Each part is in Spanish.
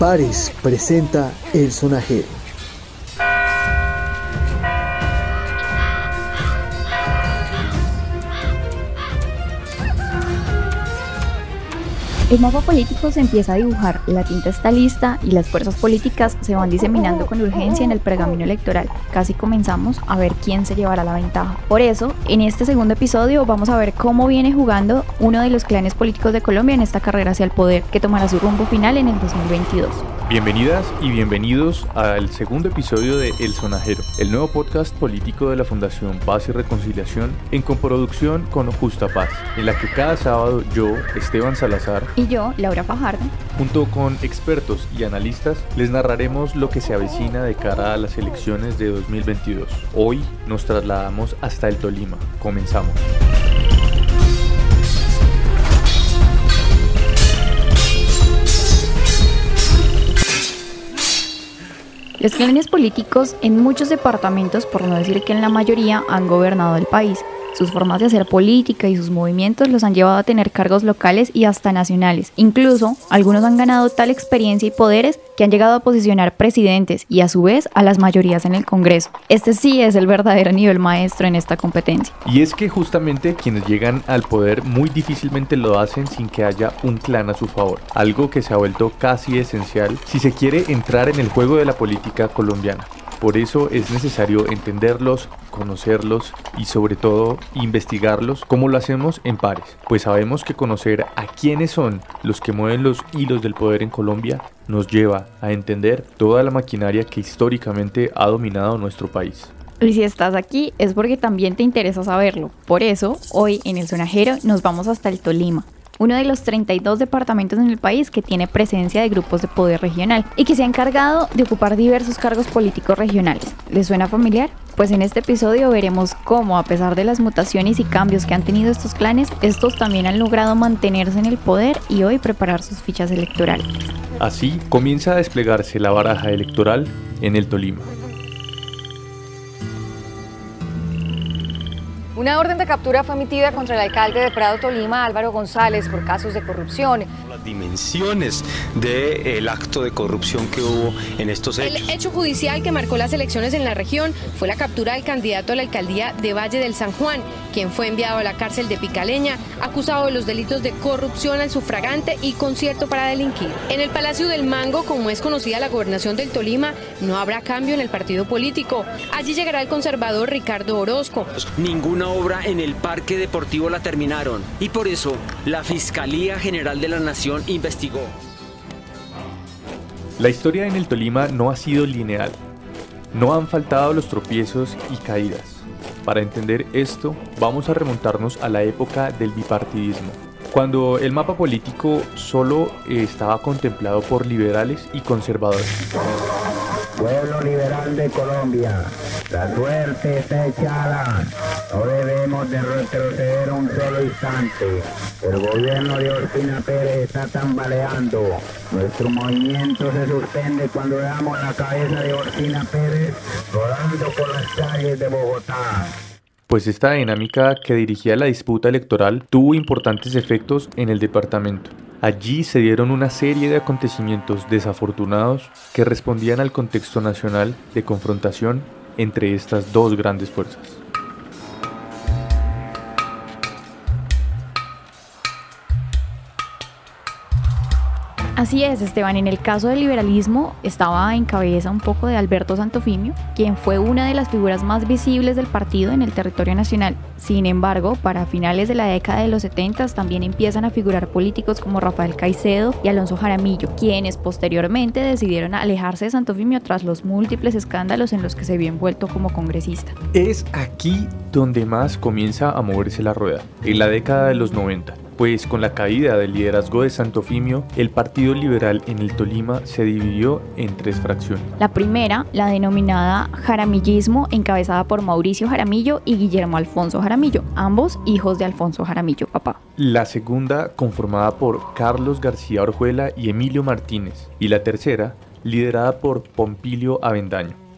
Pares presenta El Sonajero. El mapa político se empieza a dibujar, la tinta está lista y las fuerzas políticas se van diseminando con urgencia en el pergamino electoral. Casi comenzamos a ver quién se llevará la ventaja. Por eso, en este segundo episodio vamos a ver cómo viene jugando uno de los clanes políticos de Colombia en esta carrera hacia el poder, que tomará su rumbo final en el 2022. Bienvenidas y bienvenidos al segundo episodio de El Sonajero, el nuevo podcast político de la Fundación Paz y Reconciliación en coproducción con Justa Paz, en la que cada sábado yo, Esteban Salazar, y yo, Laura Fajardo, junto con expertos y analistas, les narraremos lo que se avecina de cara a las elecciones de 2022. Hoy nos trasladamos hasta el Tolima. Comenzamos. Los clanes políticos en muchos departamentos, por no decir que en la mayoría, han gobernado el país. Sus formas de hacer política y sus movimientos los han llevado a tener cargos locales y hasta nacionales. Incluso, algunos han ganado tal experiencia y poderes que han llegado a posicionar presidentes y a su vez a las mayorías en el Congreso. Este sí es el verdadero nivel maestro en esta competencia. Y es que justamente quienes llegan al poder muy difícilmente lo hacen sin que haya un clan a su favor, algo que se ha vuelto casi esencial si se quiere entrar en el juego de la política colombiana. Por eso es necesario entenderlos, conocerlos y sobre todo investigarlos como lo hacemos en pares, pues sabemos que conocer a quiénes son los que mueven los hilos del poder en Colombia nos lleva a entender toda la maquinaria que históricamente ha dominado nuestro país. Y si estás aquí es porque también te interesa saberlo. Por eso, hoy en el Sonajero nos vamos hasta el Tolima, uno de los 32 departamentos en el país que tiene presencia de grupos de poder regional y que se ha encargado de ocupar diversos cargos políticos regionales. ¿Les suena familiar? Pues en este episodio veremos cómo, a pesar de las mutaciones y cambios que han tenido estos clanes, estos también han logrado mantenerse en el poder y hoy preparar sus fichas electorales. Así comienza a desplegarse la baraja electoral en el Tolima. Una orden de captura fue emitida contra el alcalde de Prado Tolima, Álvaro González, por casos de corrupción. Las dimensiones del acto de corrupción que hubo en estos hechos. El hecho judicial que marcó las elecciones en la región fue la captura del candidato a la alcaldía de Valle del San Juan, quien fue enviado a la cárcel de Picaleña, acusado de los delitos de corrupción al sufragante y concierto para delinquir. En el Palacio del Mango, como es conocida la gobernación del Tolima, no habrá cambio en el partido político. Allí llegará el conservador Ricardo Orozco. Ninguna obra en el parque deportivo la terminaron y por eso la Fiscalía General de la Nación investigó. La historia en el Tolima no ha sido lineal. No han faltado los tropiezos y caídas. Para entender esto, vamos a remontarnos a la época del bipartidismo, cuando el mapa político solo estaba contemplado por liberales y conservadores. Pueblo liberal de Colombia, la suerte está echada. No debemos de retroceder un solo instante. El gobierno de Ospina Pérez está tambaleando. Nuestro movimiento se suspende cuando veamos la cabeza de Ospina Pérez rodando por las calles de Bogotá. Pues esta dinámica que dirigía la disputa electoral tuvo importantes efectos en el departamento. Allí se dieron una serie de acontecimientos desafortunados que respondían al contexto nacional de confrontación entre estas dos grandes fuerzas. Así es, Esteban. En el caso del liberalismo estaba en cabeza un poco de Alberto Santofimio, quien fue una de las figuras más visibles del partido en el territorio nacional. Sin embargo, para finales de la década de los 70 también empiezan a figurar políticos como Rafael Caicedo y Alonso Jaramillo, quienes posteriormente decidieron alejarse de Santofimio tras los múltiples escándalos en los que se vio envuelto como congresista. Es aquí donde más comienza a moverse la rueda, en la década de los 90 pues con la caída del liderazgo de Santofimio, el Partido Liberal en el Tolima se dividió en tres fracciones. La primera, la denominada Jaramillismo, encabezada por Mauricio Jaramillo y Guillermo Alfonso Jaramillo, ambos hijos de Alfonso Jaramillo, papá. La segunda, conformada por Carlos García Orjuela y Emilio Martínez. Y la tercera, liderada por Pompilio Avendaño.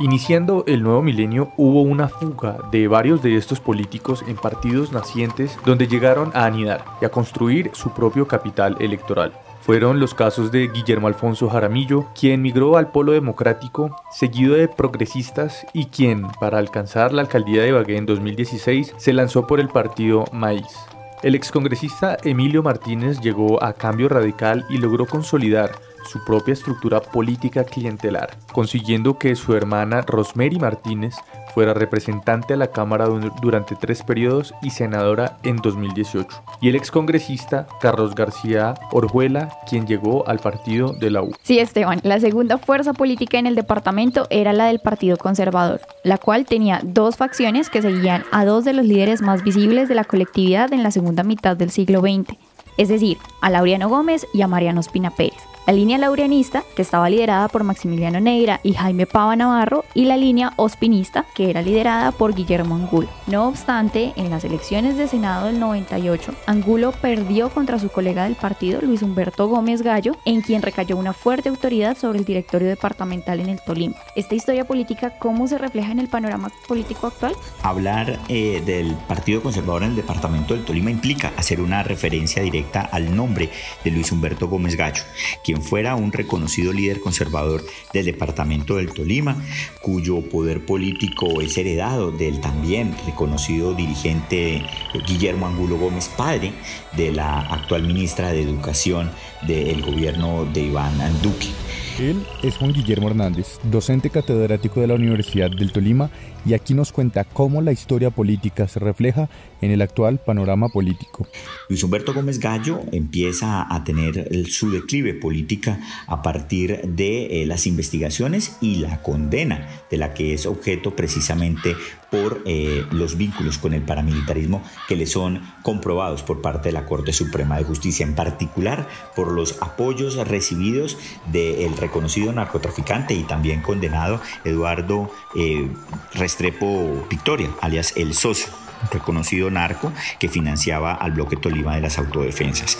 Iniciando el nuevo milenio hubo una fuga de varios de estos políticos en partidos nacientes donde llegaron a anidar y a construir su propio capital electoral. Fueron los casos de Guillermo Alfonso Jaramillo, quien migró al polo democrático, seguido de progresistas y quien, para alcanzar la alcaldía de Ibagué en 2016, se lanzó por el partido Maíz. El excongresista Emilio Martínez llegó a Cambio Radical y logró consolidar su propia estructura política clientelar, consiguiendo que su hermana Rosemary Martínez fuera representante a la Cámara durante tres periodos y senadora en 2018, y el excongresista Carlos García Orjuela, quien llegó al partido de la U. Sí, Esteban, la segunda fuerza política en el departamento era la del Partido Conservador, la cual tenía dos facciones que seguían a dos de los líderes más visibles de la colectividad en la segunda mitad del siglo XX, es decir, a Laureano Gómez y a Mariano Espina Pérez la línea laureanista, que estaba liderada por Maximiliano Negra y Jaime Pava Navarro, y la línea ospinista, que era liderada por Guillermo Angulo. No obstante, en las elecciones de Senado del 98, Angulo perdió contra su colega del partido, Luis Humberto Gómez Gallo, en quien recayó una fuerte autoridad sobre el directorio departamental en el Tolima. Esta historia política, ¿cómo se refleja en el panorama político actual? Hablar eh, del Partido Conservador en el departamento del Tolima implica hacer una referencia directa al nombre de Luis Humberto Gómez Gallo, quien fuera un reconocido líder conservador del departamento del Tolima, cuyo poder político es heredado del también reconocido dirigente Guillermo Angulo Gómez, padre de la actual ministra de Educación del gobierno de Iván Duque. Él es Juan Guillermo Hernández, docente catedrático de la Universidad del Tolima, y aquí nos cuenta cómo la historia política se refleja en el actual panorama político. Luis Humberto Gómez Gallo empieza a tener su declive política a partir de eh, las investigaciones y la condena de la que es objeto precisamente por eh, los vínculos con el paramilitarismo que le son comprobados por parte de la Corte Suprema de Justicia, en particular por los apoyos recibidos del reconocido narcotraficante y también condenado Eduardo eh, Restrepo Victoria, alias El Socio, reconocido narco que financiaba al bloque Tolima de las autodefensas.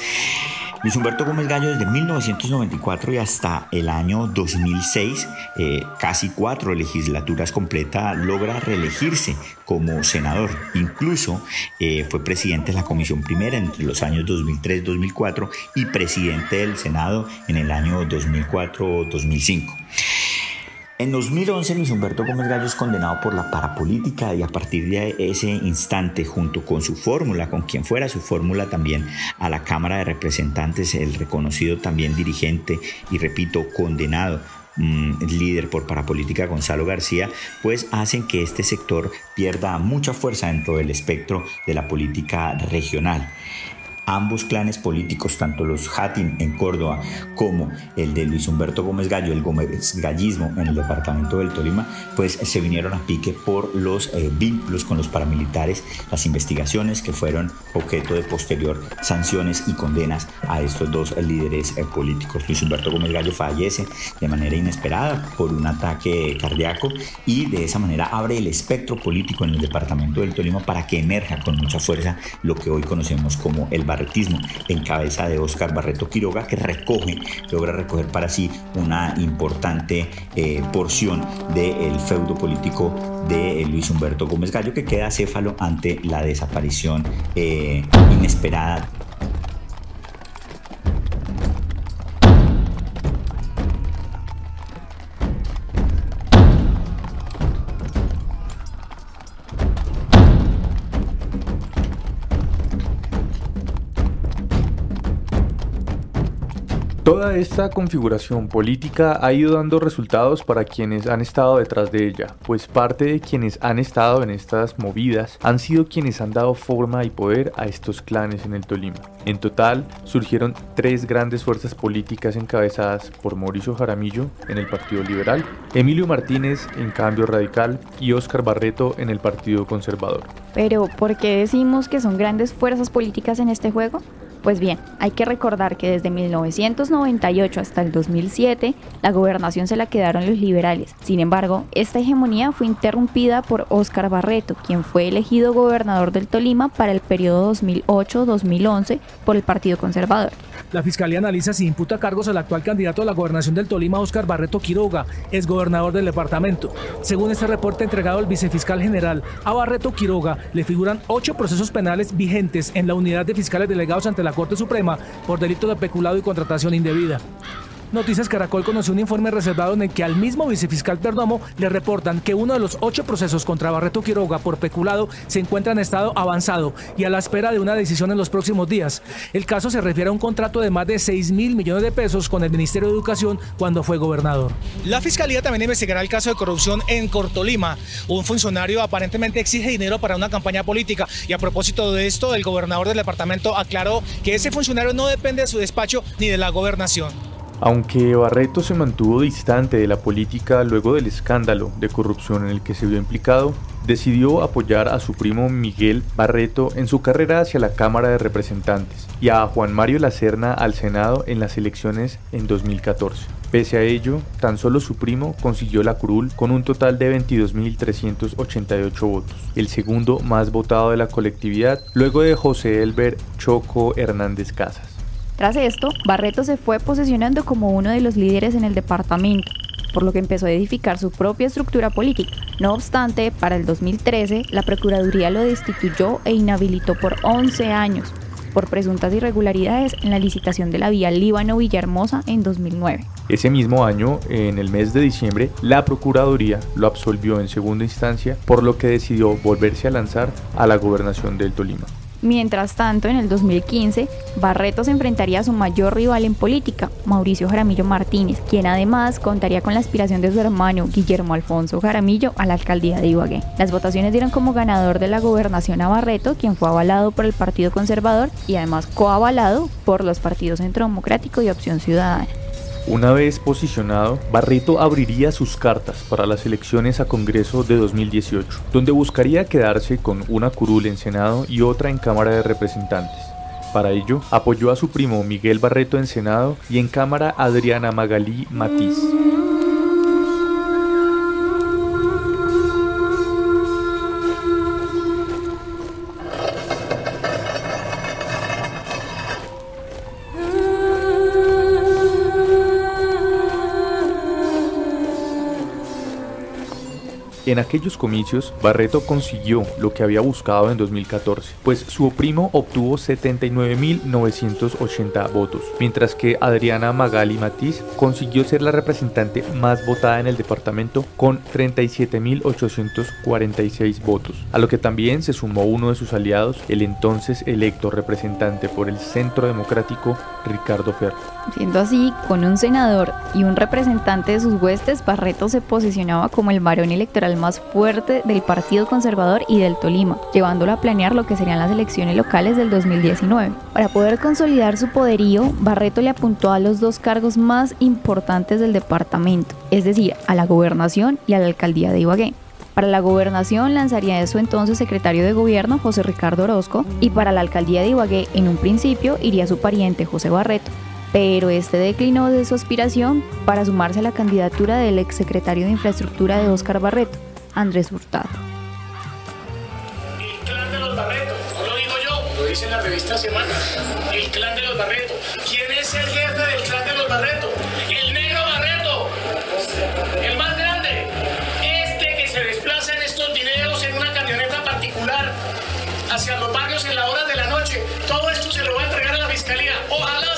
Luis Humberto Gómez Gallo desde 1994 y hasta el año 2006, eh, casi cuatro legislaturas completas, logra reelegirse como senador. Incluso eh, fue presidente de la Comisión Primera entre los años 2003-2004 y presidente del Senado en el año 2004-2005. En 2011 Luis Humberto Gómez Gallo es condenado por la parapolítica y a partir de ese instante junto con su fórmula, con quien fuera su fórmula también a la Cámara de Representantes, el reconocido también dirigente y repito condenado mm, líder por parapolítica Gonzalo García, pues hacen que este sector pierda mucha fuerza dentro del espectro de la política regional. Ambos clanes políticos, tanto los Hatin en Córdoba como el de Luis Humberto Gómez Gallo, el Gómez Gallismo en el departamento del Tolima, pues se vinieron a pique por los eh, vínculos con los paramilitares, las investigaciones que fueron objeto de posterior sanciones y condenas a estos dos líderes eh, políticos. Luis Humberto Gómez Gallo fallece de manera inesperada por un ataque cardíaco y de esa manera abre el espectro político en el departamento del Tolima para que emerja con mucha fuerza lo que hoy conocemos como el en cabeza de Óscar Barreto Quiroga, que recoge, logra recoger para sí una importante eh, porción del feudo político de Luis Humberto Gómez Gallo, que queda céfalo ante la desaparición eh, inesperada Toda esta configuración política ha ido dando resultados para quienes han estado detrás de ella, pues parte de quienes han estado en estas movidas han sido quienes han dado forma y poder a estos clanes en el Tolima. En total, surgieron tres grandes fuerzas políticas encabezadas por Mauricio Jaramillo en el Partido Liberal, Emilio Martínez en Cambio Radical y Óscar Barreto en el Partido Conservador. Pero, ¿por qué decimos que son grandes fuerzas políticas en este juego? Pues bien, hay que recordar que desde 1998 hasta el 2007 la gobernación se la quedaron los liberales. Sin embargo, esta hegemonía fue interrumpida por Óscar Barreto, quien fue elegido gobernador del Tolima para el periodo 2008-2011 por el Partido Conservador. La Fiscalía analiza si imputa cargos al actual candidato a la gobernación del Tolima, Óscar Barreto Quiroga, ex gobernador del departamento. Según este reporte entregado al vicefiscal general, a Barreto Quiroga le figuran ocho procesos penales vigentes en la unidad de fiscales delegados ante la Corte Suprema por delito de peculado y contratación indebida. Noticias Caracol conoció un informe reservado en el que al mismo vicefiscal Perdomo le reportan que uno de los ocho procesos contra Barreto Quiroga por peculado se encuentra en estado avanzado y a la espera de una decisión en los próximos días. El caso se refiere a un contrato de más de 6 mil millones de pesos con el Ministerio de Educación cuando fue gobernador. La Fiscalía también investigará el caso de corrupción en Cortolima. Un funcionario aparentemente exige dinero para una campaña política y a propósito de esto, el gobernador del departamento aclaró que ese funcionario no depende de su despacho ni de la gobernación. Aunque Barreto se mantuvo distante de la política luego del escándalo de corrupción en el que se vio implicado, decidió apoyar a su primo Miguel Barreto en su carrera hacia la Cámara de Representantes y a Juan Mario Lacerna al Senado en las elecciones en 2014. Pese a ello, tan solo su primo consiguió la curul con un total de 22.388 votos, el segundo más votado de la colectividad, luego de José Elber Choco Hernández Casas. Tras esto, Barreto se fue posicionando como uno de los líderes en el departamento, por lo que empezó a edificar su propia estructura política. No obstante, para el 2013, la Procuraduría lo destituyó e inhabilitó por 11 años por presuntas irregularidades en la licitación de la vía Líbano-Villahermosa en 2009. Ese mismo año, en el mes de diciembre, la Procuraduría lo absolvió en segunda instancia, por lo que decidió volverse a lanzar a la gobernación del Tolima. Mientras tanto, en el 2015, Barreto se enfrentaría a su mayor rival en política, Mauricio Jaramillo Martínez, quien además contaría con la aspiración de su hermano Guillermo Alfonso Jaramillo a la alcaldía de Ibagué. Las votaciones dieron como ganador de la gobernación a Barreto, quien fue avalado por el Partido Conservador y además coavalado por los partidos Centro Democrático y Opción Ciudadana. Una vez posicionado, Barreto abriría sus cartas para las elecciones a Congreso de 2018, donde buscaría quedarse con una curul en Senado y otra en Cámara de Representantes. Para ello, apoyó a su primo Miguel Barreto en Senado y en Cámara Adriana Magalí Matiz. En aquellos comicios, Barreto consiguió lo que había buscado en 2014, pues su primo obtuvo 79.980 votos, mientras que Adriana Magali Matiz consiguió ser la representante más votada en el departamento con 37.846 votos, a lo que también se sumó uno de sus aliados, el entonces electo representante por el Centro Democrático, Ricardo Ferro. Siendo así, con un senador y un representante de sus huestes, Barreto se posicionaba como el varón electoral más fuerte del Partido Conservador y del Tolima, llevándolo a planear lo que serían las elecciones locales del 2019. Para poder consolidar su poderío, Barreto le apuntó a los dos cargos más importantes del departamento, es decir, a la gobernación y a la alcaldía de Ibagué. Para la gobernación lanzaría de su entonces secretario de gobierno José Ricardo Orozco y para la alcaldía de Ibagué en un principio iría su pariente José Barreto, pero este declinó de su aspiración para sumarse a la candidatura del exsecretario de Infraestructura de Óscar Barreto, Andrés Hurtado. El clan de los Barreto, no lo digo yo, lo dice en la revista Semana. El clan de los Barreto. ¿Quién es el jefe del clan de los Barreto? El negro Barreto. El más grande. Este que se desplaza en estos videos en una camioneta particular hacia los barrios en la hora de la noche. Todo esto se lo va a entregar a la fiscalía. Ojalá,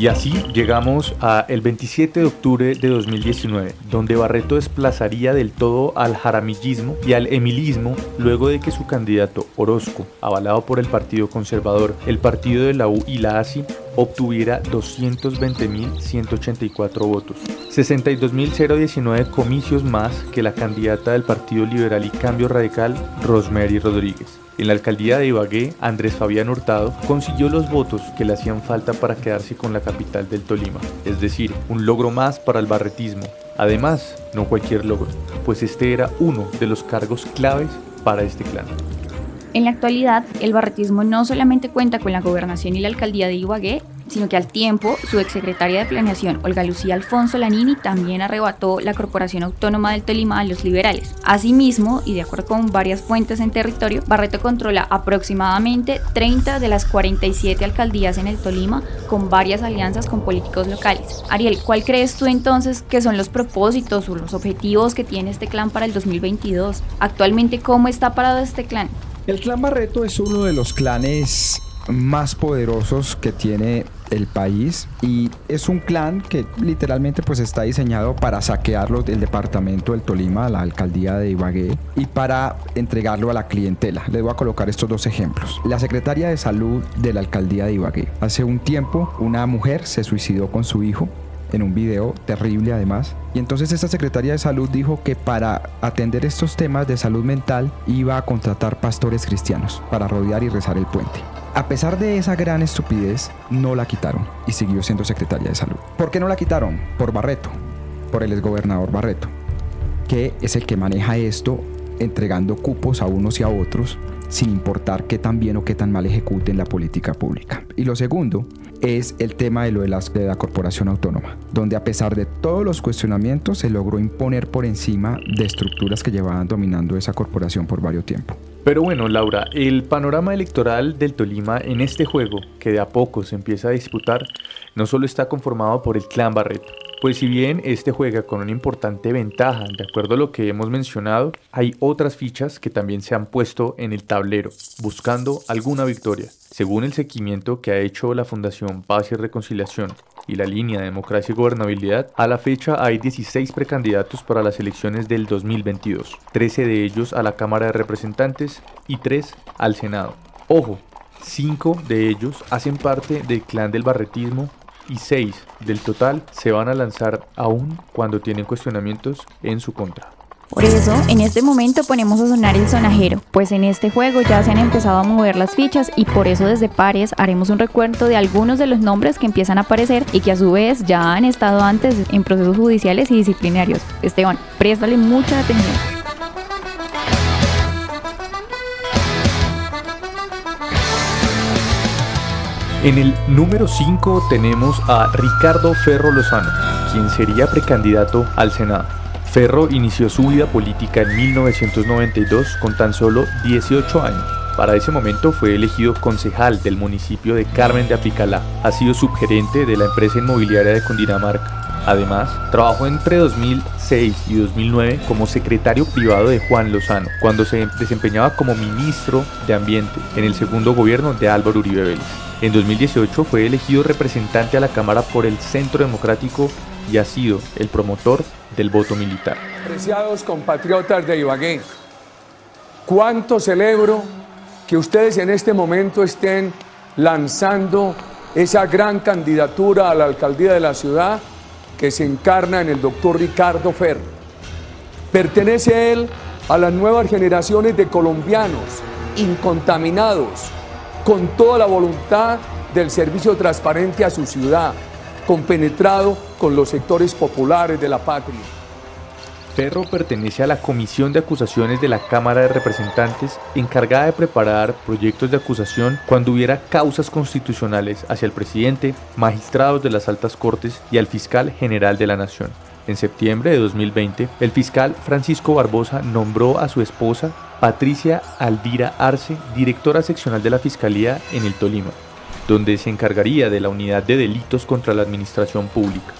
Y así llegamos a el 27 de octubre de 2019, donde Barreto desplazaría del todo al jaramillismo y al emilismo luego de que su candidato Orozco, avalado por el Partido Conservador, el Partido de la U y la ASI, obtuviera 220.184 votos, 62.019 comicios más que la candidata del Partido Liberal y Cambio Radical, Rosemary Rodríguez. En la alcaldía de Ibagué, Andrés Fabián Hurtado consiguió los votos que le hacían falta para quedarse con la capital del Tolima, es decir, un logro más para el barretismo. Además, no cualquier logro, pues este era uno de los cargos claves para este clan. En la actualidad, el barretismo no solamente cuenta con la gobernación y la alcaldía de Ibagué, sino que al tiempo su exsecretaria de Planeación, Olga Lucía Alfonso Lanini, también arrebató la Corporación Autónoma del Tolima a los liberales. Asimismo, y de acuerdo con varias fuentes en territorio, Barreto controla aproximadamente 30 de las 47 alcaldías en el Tolima, con varias alianzas con políticos locales. Ariel, ¿cuál crees tú entonces que son los propósitos o los objetivos que tiene este clan para el 2022? Actualmente, ¿cómo está parado este clan? El clan Barreto es uno de los clanes más poderosos que tiene el país y es un clan que literalmente pues está diseñado para saquearlo del departamento del Tolima, la alcaldía de Ibagué y para entregarlo a la clientela. Les voy a colocar estos dos ejemplos. La secretaria de salud de la alcaldía de Ibagué. Hace un tiempo una mujer se suicidó con su hijo en un video terrible además. Y entonces esta secretaria de salud dijo que para atender estos temas de salud mental iba a contratar pastores cristianos para rodear y rezar el puente. A pesar de esa gran estupidez, no la quitaron y siguió siendo secretaria de salud. ¿Por qué no la quitaron? Por Barreto, por el exgobernador Barreto, que es el que maneja esto entregando cupos a unos y a otros sin importar qué tan bien o qué tan mal ejecuten la política pública. Y lo segundo es el tema de lo de, de la corporación autónoma, donde a pesar de todos los cuestionamientos se logró imponer por encima de estructuras que llevaban dominando esa corporación por varios tiempo. Pero bueno, Laura, el panorama electoral del Tolima en este juego, que de a poco se empieza a disputar, no solo está conformado por el clan Barreto, pues si bien este juega con una importante ventaja, de acuerdo a lo que hemos mencionado, hay otras fichas que también se han puesto en el tablero, buscando alguna victoria. Según el seguimiento que ha hecho la Fundación Paz y Reconciliación y la línea de democracia y gobernabilidad, a la fecha hay 16 precandidatos para las elecciones del 2022, 13 de ellos a la Cámara de Representantes y 3 al Senado. Ojo, 5 de ellos hacen parte del clan del barretismo y 6 del total se van a lanzar aún cuando tienen cuestionamientos en su contra. Por eso, en este momento ponemos a sonar el sonajero, pues en este juego ya se han empezado a mover las fichas y por eso desde Pares haremos un recuento de algunos de los nombres que empiezan a aparecer y que a su vez ya han estado antes en procesos judiciales y disciplinarios. Esteban, préstale mucha atención. En el número 5 tenemos a Ricardo Ferro Lozano, quien sería precandidato al Senado. Ferro inició su vida política en 1992 con tan solo 18 años. Para ese momento fue elegido concejal del municipio de Carmen de Apicalá. Ha sido subgerente de la empresa inmobiliaria de Cundinamarca. Además, trabajó entre 2006 y 2009 como secretario privado de Juan Lozano, cuando se desempeñaba como ministro de Ambiente en el segundo gobierno de Álvaro Uribe Vélez. En 2018 fue elegido representante a la Cámara por el Centro Democrático y ha sido el promotor del voto militar. Apreciados compatriotas de Ibagué, cuánto celebro que ustedes en este momento estén lanzando esa gran candidatura a la alcaldía de la ciudad que se encarna en el doctor Ricardo Ferro. Pertenece él a las nuevas generaciones de colombianos incontaminados, con toda la voluntad del servicio transparente a su ciudad, compenetrado con los sectores populares de la patria. Ferro pertenece a la Comisión de Acusaciones de la Cámara de Representantes encargada de preparar proyectos de acusación cuando hubiera causas constitucionales hacia el presidente, magistrados de las altas cortes y al fiscal general de la Nación. En septiembre de 2020, el fiscal Francisco Barbosa nombró a su esposa, Patricia Aldira Arce, directora seccional de la Fiscalía en el Tolima, donde se encargaría de la unidad de delitos contra la administración pública.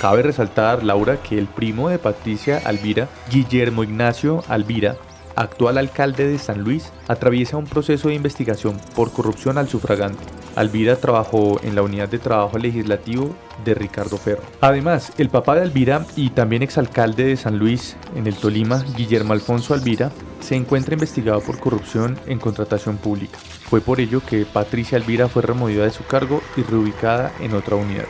Cabe resaltar, Laura, que el primo de Patricia Alvira, Guillermo Ignacio Alvira, actual alcalde de San Luis, atraviesa un proceso de investigación por corrupción al sufragante. Alvira trabajó en la unidad de trabajo legislativo de Ricardo Ferro. Además, el papá de Alvira y también exalcalde de San Luis en el Tolima, Guillermo Alfonso Alvira, se encuentra investigado por corrupción en contratación pública. Fue por ello que Patricia Alvira fue removida de su cargo y reubicada en otra unidad.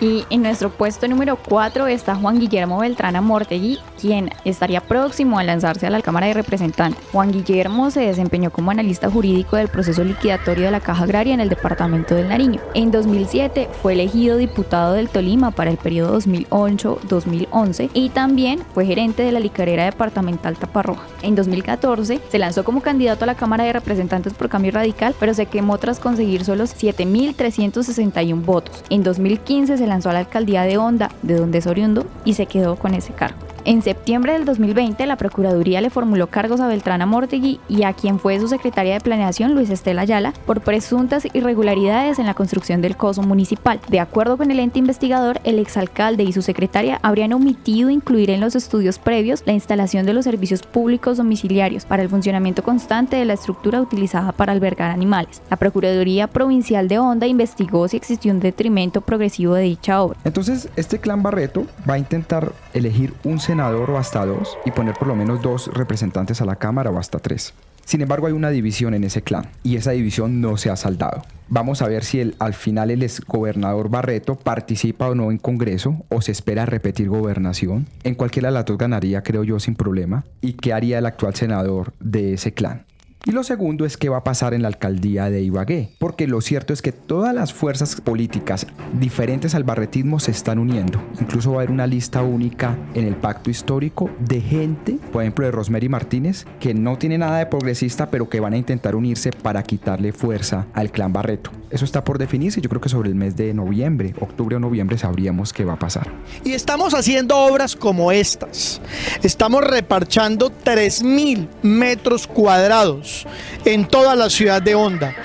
Y en nuestro puesto número 4 está Juan Guillermo Beltrán Amortegui, quien estaría próximo a lanzarse a la Cámara de Representantes. Juan Guillermo se desempeñó como analista jurídico del proceso liquidatorio de la Caja Agraria en el departamento del Nariño. En 2007 fue elegido diputado del Tolima para el periodo 2008-2011 y también fue gerente de la licorera departamental Taparroja. En 2014 se lanzó como candidato a la Cámara de Representantes por Cambio Radical, pero se quemó tras conseguir solo 7.361 votos. En 2015 se lanzó a la alcaldía de Honda, de donde es oriundo, y se quedó con ese cargo. En septiembre del 2020, la Procuraduría le formuló cargos a Beltrán Amortegui y a quien fue su secretaria de Planeación, Luis Estela Ayala, por presuntas irregularidades en la construcción del coso municipal. De acuerdo con el ente investigador, el exalcalde y su secretaria habrían omitido incluir en los estudios previos la instalación de los servicios públicos domiciliarios para el funcionamiento constante de la estructura utilizada para albergar animales. La Procuraduría Provincial de Honda investigó si existió un detrimento progresivo de dicha obra. Entonces, este clan Barreto va a intentar elegir un senador o hasta dos y poner por lo menos dos representantes a la Cámara o hasta tres. Sin embargo, hay una división en ese clan y esa división no se ha saldado. Vamos a ver si el, al final el exgobernador Barreto participa o no en Congreso o se espera repetir gobernación. En cualquiera de las dos ganaría, creo yo, sin problema. ¿Y qué haría el actual senador de ese clan? Y lo segundo es qué va a pasar en la alcaldía de Ibagué, porque lo cierto es que todas las fuerzas políticas diferentes al barretismo se están uniendo. Incluso va a haber una lista única en el pacto histórico de gente, por ejemplo de Rosemary Martínez, que no tiene nada de progresista, pero que van a intentar unirse para quitarle fuerza al clan Barreto. Eso está por definirse, yo creo que sobre el mes de noviembre, octubre o noviembre sabríamos qué va a pasar. Y estamos haciendo obras como estas. Estamos reparchando 3.000 metros cuadrados en toda la ciudad de Honda,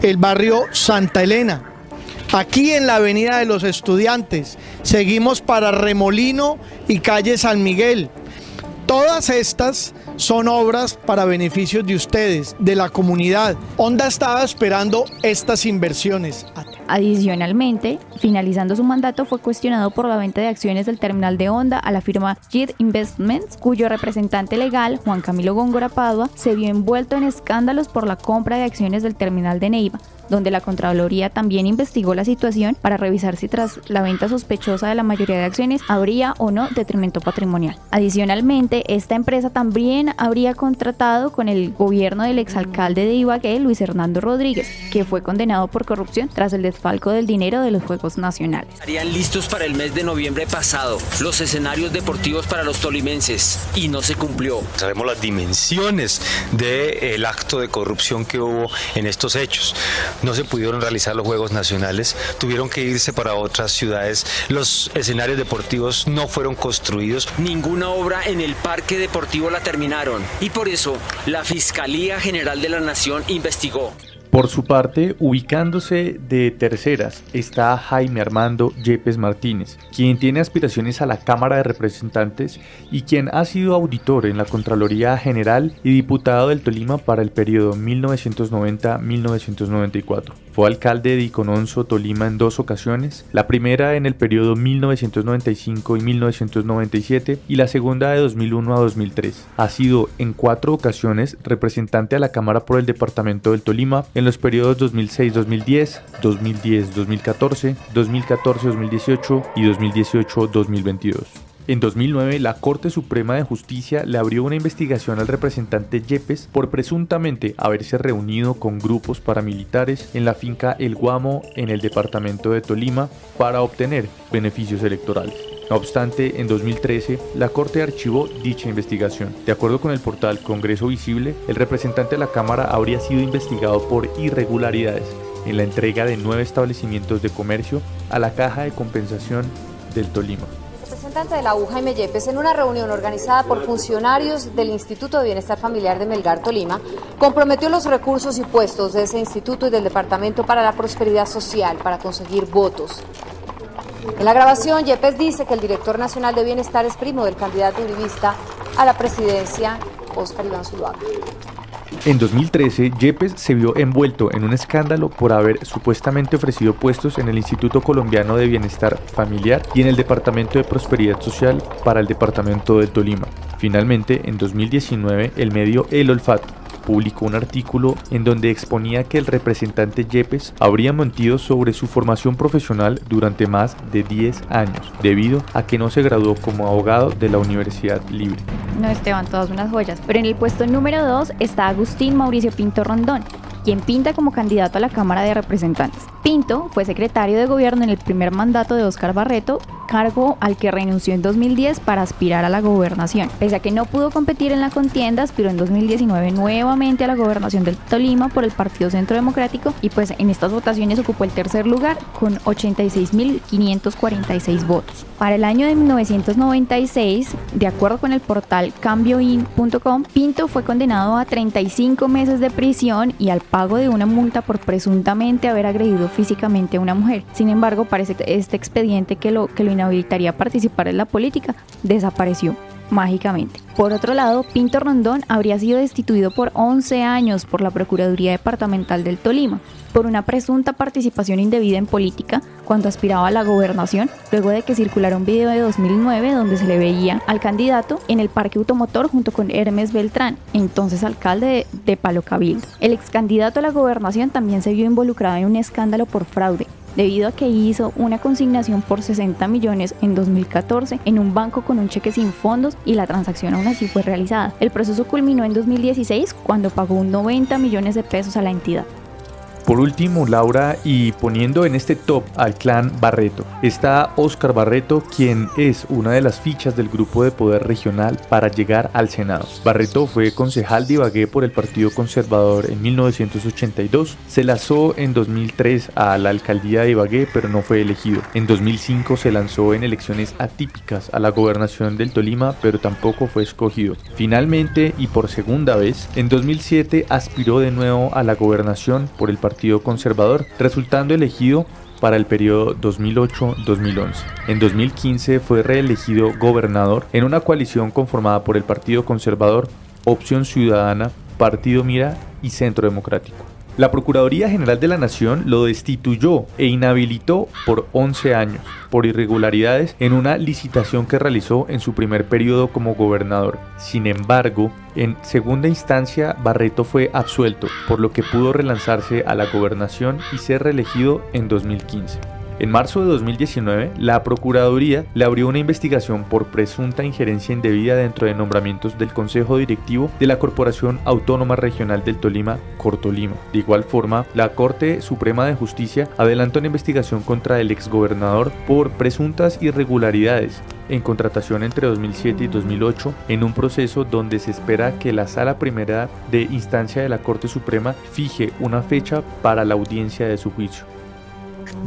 el barrio Santa Elena. Aquí en la Avenida de los Estudiantes, seguimos para Remolino y calle San Miguel. Todas estas son obras para beneficios de ustedes, de la comunidad. Honda estaba esperando estas inversiones. Adicionalmente, finalizando su mandato, fue cuestionado por la venta de acciones del terminal de Honda a la firma JIT Investments, cuyo representante legal, Juan Camilo Góngora Padua, se vio envuelto en escándalos por la compra de acciones del terminal de Neiva, donde la Contraloría también investigó la situación para revisar si tras la venta sospechosa de la mayoría de acciones habría o no detrimento patrimonial. Adicionalmente, esta empresa también habría contratado con el gobierno del exalcalde de Ibagué, Luis Hernando Rodríguez, que fue condenado por corrupción tras el desfalco del dinero de los Juegos Nacionales. Estarían listos para el mes de noviembre pasado los escenarios deportivos para los tolimenses y no se cumplió. Sabemos las dimensiones del acto de corrupción que hubo en estos hechos no se pudieron realizar los Juegos Nacionales, tuvieron que irse para otras ciudades, los escenarios deportivos no fueron construidos. Ninguna obra en el parque deportivo la terminaron y por eso la Fiscalía General de la Nación investigó. Por su parte, ubicándose de terceras, está Jaime Armando Yepes Martínez, quien tiene aspiraciones a la Cámara de Representantes y quien ha sido auditor en la Contraloría General y diputado del Tolima para el periodo 1990-1994. Fue alcalde de Icononso, Tolima en dos ocasiones, la primera en el periodo 1995 y 1997 y la segunda de 2001 a 2003. Ha sido en cuatro ocasiones representante a la Cámara por el Departamento del Tolima en los periodos 2006-2010, 2010-2014, 2014-2018 y 2018-2022. En 2009, la Corte Suprema de Justicia le abrió una investigación al representante Yepes por presuntamente haberse reunido con grupos paramilitares en la finca El Guamo en el departamento de Tolima para obtener beneficios electorales. No obstante, en 2013, la Corte archivó dicha investigación. De acuerdo con el portal Congreso Visible, el representante de la Cámara habría sido investigado por irregularidades en la entrega de nueve establecimientos de comercio a la Caja de Compensación del Tolima representante de la U, Jaime Yepes, en una reunión organizada por funcionarios del Instituto de Bienestar Familiar de Melgar, Tolima, comprometió los recursos y puestos de ese instituto y del Departamento para la Prosperidad Social para conseguir votos. En la grabación, Yepes dice que el director nacional de Bienestar es primo del candidato uribista a la presidencia, Oscar Iván Zuluaga. En 2013, Yepes se vio envuelto en un escándalo por haber supuestamente ofrecido puestos en el Instituto Colombiano de Bienestar Familiar y en el Departamento de Prosperidad Social para el Departamento del Tolima. Finalmente, en 2019, el medio El Olfato publicó un artículo en donde exponía que el representante Yepes habría mentido sobre su formación profesional durante más de 10 años, debido a que no se graduó como abogado de la Universidad Libre. No, Esteban, todas unas joyas. Pero en el puesto número 2 está Agustín Mauricio Pinto Rondón, quien pinta como candidato a la Cámara de Representantes. Pinto fue secretario de gobierno en el primer mandato de Óscar Barreto, cargo al que renunció en 2010 para aspirar a la gobernación. Pese a que no pudo competir en la contienda, aspiró en 2019 nuevamente a la gobernación del Tolima por el Partido Centro Democrático y pues en estas votaciones ocupó el tercer lugar con 86.546 votos. Para el año de 1996, de acuerdo con el portal cambioin.com, Pinto fue condenado a 35 meses de prisión y al pago de una multa por presuntamente haber agredido físicamente a una mujer. Sin embargo, parece que este expediente que lo, que lo inhabilitaría a participar en la política desapareció mágicamente. Por otro lado, Pinto Rondón habría sido destituido por 11 años por la Procuraduría Departamental del Tolima por una presunta participación indebida en política cuando aspiraba a la gobernación, luego de que circulara un video de 2009 donde se le veía al candidato en el parque automotor junto con Hermes Beltrán, entonces alcalde de, Palo Cabildo. El ex candidato a la gobernación también se vio involucrado en un escándalo por fraude, debido a que hizo una consignación por 60 millones en 2014 en un banco con un cheque sin fondos y la transacción aún así fue realizada. El proceso culminó en 2016 cuando pagó 90 millones de pesos a la entidad. Por último, Laura, y poniendo en este top al clan Barreto, está Oscar Barreto, quien es una de las fichas del grupo de poder regional para llegar al Senado. Barreto fue concejal de Ibagué por el Partido Conservador en 1982, se lanzó en 2003 a la alcaldía de Ibagué, pero no fue elegido. En 2005 se lanzó en elecciones atípicas a la gobernación del Tolima, pero tampoco fue escogido. Finalmente, y por segunda vez, en 2007 aspiró de nuevo a la gobernación por el Partido Conservador, resultando elegido para el periodo 2008-2011. En 2015 fue reelegido gobernador en una coalición conformada por el Partido Conservador, Opción Ciudadana, Partido Mira y Centro Democrático. La Procuraduría General de la Nación lo destituyó e inhabilitó por 11 años por irregularidades en una licitación que realizó en su primer periodo como gobernador. Sin embargo, en segunda instancia, Barreto fue absuelto, por lo que pudo relanzarse a la gobernación y ser reelegido en 2015. En marzo de 2019, la Procuraduría le abrió una investigación por presunta injerencia indebida dentro de nombramientos del Consejo Directivo de la Corporación Autónoma Regional del Tolima, Cortolima. De igual forma, la Corte Suprema de Justicia adelantó una investigación contra el exgobernador por presuntas irregularidades en contratación entre 2007 y 2008 en un proceso donde se espera que la Sala Primera de Instancia de la Corte Suprema fije una fecha para la audiencia de su juicio.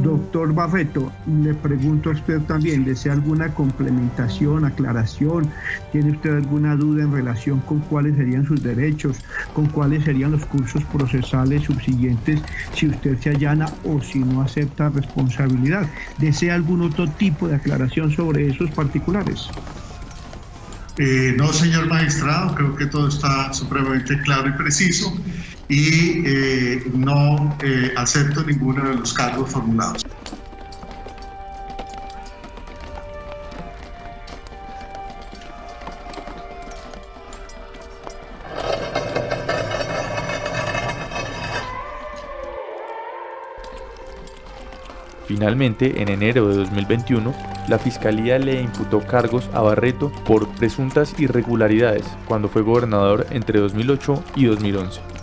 Doctor Barreto, le pregunto a usted también, ¿desea alguna complementación, aclaración? ¿Tiene usted alguna duda en relación con cuáles serían sus derechos, con cuáles serían los cursos procesales subsiguientes si usted se allana o si no acepta responsabilidad? ¿Desea algún otro tipo de aclaración sobre esos particulares? Eh, no, señor magistrado, creo que todo está supremamente claro y preciso y eh, no eh, acepto ninguno de los cargos formulados. Finalmente, en enero de 2021, la Fiscalía le imputó cargos a Barreto por presuntas irregularidades cuando fue gobernador entre 2008 y 2011.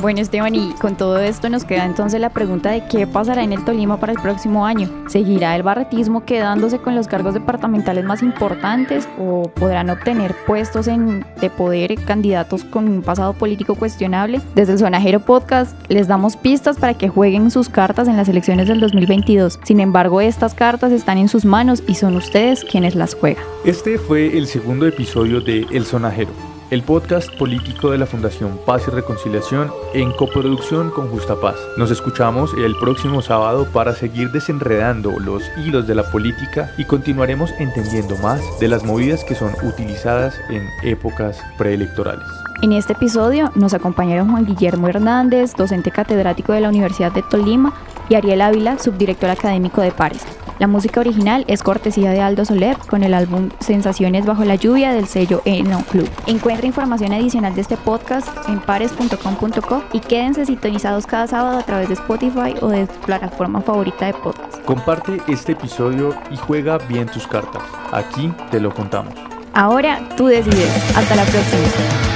Bueno, Esteban, y con todo esto nos queda entonces la pregunta de qué pasará en el Tolima para el próximo año. ¿Seguirá el barretismo quedándose con los cargos departamentales más importantes o podrán obtener puestos en, de poder candidatos con un pasado político cuestionable? Desde el Sonajero Podcast les damos pistas para que jueguen sus cartas en las elecciones del 2022. Sin embargo, estas cartas están en sus manos y son ustedes quienes las juegan. Este fue el segundo episodio de El Sonajero el podcast político de la Fundación Paz y Reconciliación en coproducción con Justa Paz. Nos escuchamos el próximo sábado para seguir desenredando los hilos de la política y continuaremos entendiendo más de las movidas que son utilizadas en épocas preelectorales. En este episodio nos acompañaron Juan Guillermo Hernández, docente catedrático de la Universidad de Tolima, y Ariel Ávila, subdirector académico de Pares. La música original es cortesía de Aldo Soler con el álbum Sensaciones bajo la lluvia del sello Eno Club. Encuentra información adicional de este podcast en pares.com.co y quédense sintonizados cada sábado a través de Spotify o de tu plataforma favorita de podcast. Comparte este episodio y juega bien tus cartas. Aquí te lo contamos. Ahora tú decides. Hasta la próxima.